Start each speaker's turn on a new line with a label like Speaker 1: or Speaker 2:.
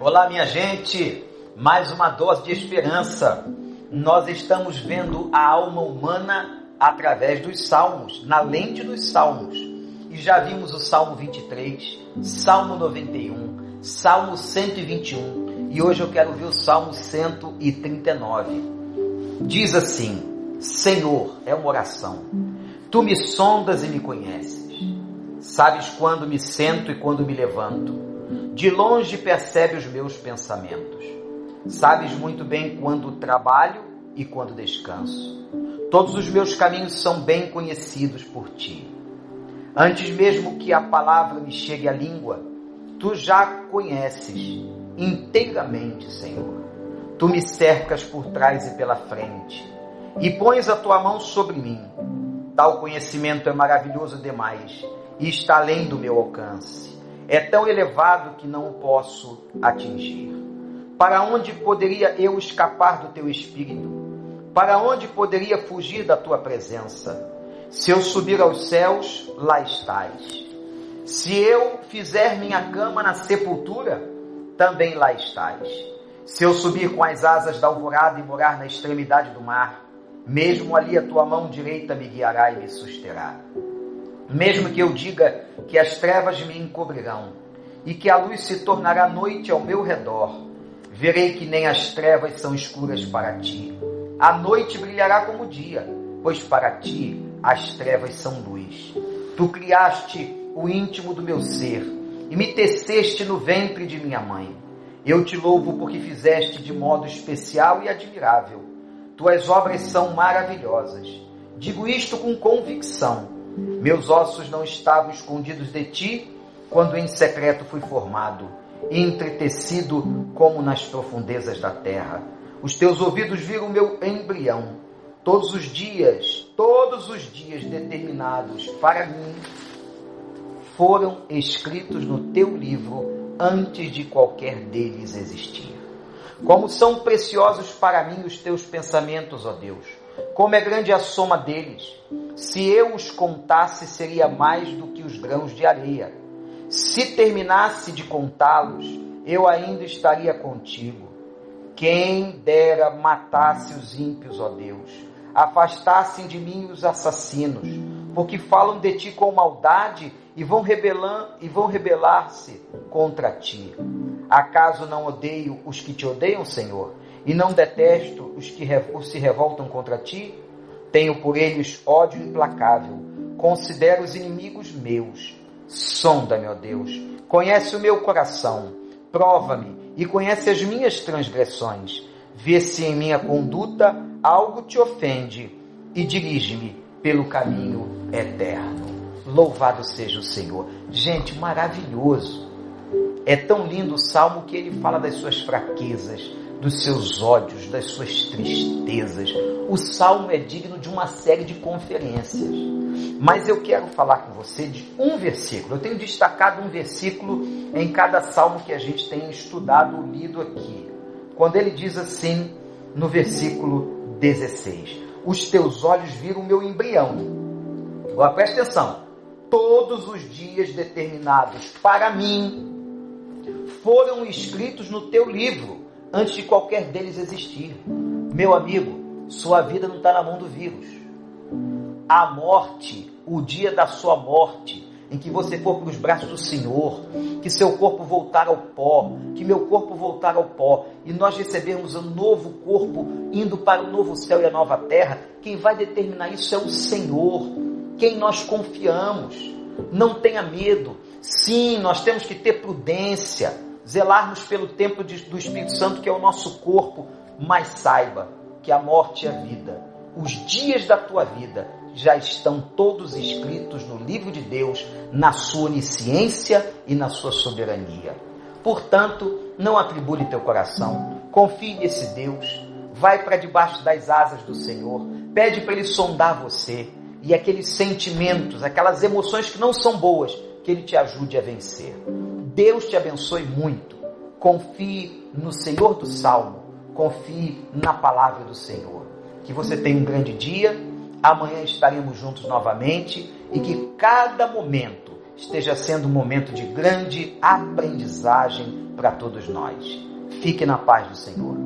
Speaker 1: Olá, minha gente, mais uma dose de esperança. Nós estamos vendo a alma humana através dos salmos, na lente dos salmos. E já vimos o Salmo 23, Salmo 91, Salmo 121 e hoje eu quero ver o Salmo 139. Diz assim: Senhor, é uma oração. Tu me sondas e me conheces. Sabes quando me sento e quando me levanto de longe percebe os meus pensamentos. Sabes muito bem quando trabalho e quando descanso. Todos os meus caminhos são bem conhecidos por ti. Antes mesmo que a palavra me chegue à língua, tu já conheces inteiramente, Senhor. Tu me cercas por trás e pela frente e pões a tua mão sobre mim. Tal conhecimento é maravilhoso demais e está além do meu alcance é tão elevado que não o posso atingir. Para onde poderia eu escapar do teu espírito? Para onde poderia fugir da tua presença? Se eu subir aos céus, lá estás. Se eu fizer minha cama na sepultura, também lá estás. Se eu subir com as asas da alvorada e morar na extremidade do mar, mesmo ali a tua mão direita me guiará e me susterá. Mesmo que eu diga que as trevas me encobrirão e que a luz se tornará noite ao meu redor, verei que nem as trevas são escuras para ti. A noite brilhará como o dia, pois para ti as trevas são luz. Tu criaste o íntimo do meu ser e me teceste no ventre de minha mãe. Eu te louvo porque fizeste de modo especial e admirável. Tuas obras são maravilhosas. Digo isto com convicção meus ossos não estavam escondidos de ti quando em secreto fui formado, entretecido como nas profundezas da terra. Os teus ouvidos viram meu embrião. Todos os dias, todos os dias determinados para mim, foram escritos no teu livro antes de qualquer deles existir. Como são preciosos para mim os teus pensamentos, ó Deus como é grande a soma deles. Se eu os contasse, seria mais do que os grãos de areia. Se terminasse de contá-los, eu ainda estaria contigo. Quem dera matasse os ímpios, ó Deus, afastassem de mim os assassinos, porque falam de ti com maldade e vão rebelar e vão rebelar-se contra ti. Acaso não odeio os que te odeiam, Senhor? E não detesto os que se revoltam contra ti. Tenho por eles ódio implacável. Considero os inimigos meus. Sonda-me, ó Deus. Conhece o meu coração. Prova-me e conhece as minhas transgressões. Vê se em minha conduta algo te ofende e dirige-me pelo caminho eterno. Louvado seja o Senhor. Gente, maravilhoso. É tão lindo o salmo que ele fala das suas fraquezas, dos seus ódios, das suas tristezas. O salmo é digno de uma série de conferências. Mas eu quero falar com você de um versículo. Eu tenho destacado um versículo em cada salmo que a gente tem estudado, lido aqui. Quando ele diz assim, no versículo 16: Os teus olhos viram o meu embrião. Agora preste atenção. Todos os dias determinados para mim foram escritos no teu livro antes de qualquer deles existir. Meu amigo, sua vida não está na mão do vírus. A morte, o dia da sua morte, em que você for para os braços do Senhor, que seu corpo voltar ao pó, que meu corpo voltar ao pó, e nós recebermos um novo corpo indo para o novo céu e a nova terra, quem vai determinar isso é o Senhor, quem nós confiamos. Não tenha medo. Sim, nós temos que ter prudência zelarmos pelo templo do Espírito Santo, que é o nosso corpo, mas saiba que a morte e a vida, os dias da tua vida, já estão todos escritos no livro de Deus, na sua onisciência e na sua soberania. Portanto, não atribule teu coração, confie nesse Deus, vai para debaixo das asas do Senhor, pede para Ele sondar você e aqueles sentimentos, aquelas emoções que não são boas, que Ele te ajude a vencer. Deus te abençoe muito. Confie no Senhor do Salmo. Confie na palavra do Senhor. Que você tenha um grande dia. Amanhã estaremos juntos novamente e que cada momento esteja sendo um momento de grande aprendizagem para todos nós. Fique na paz do Senhor.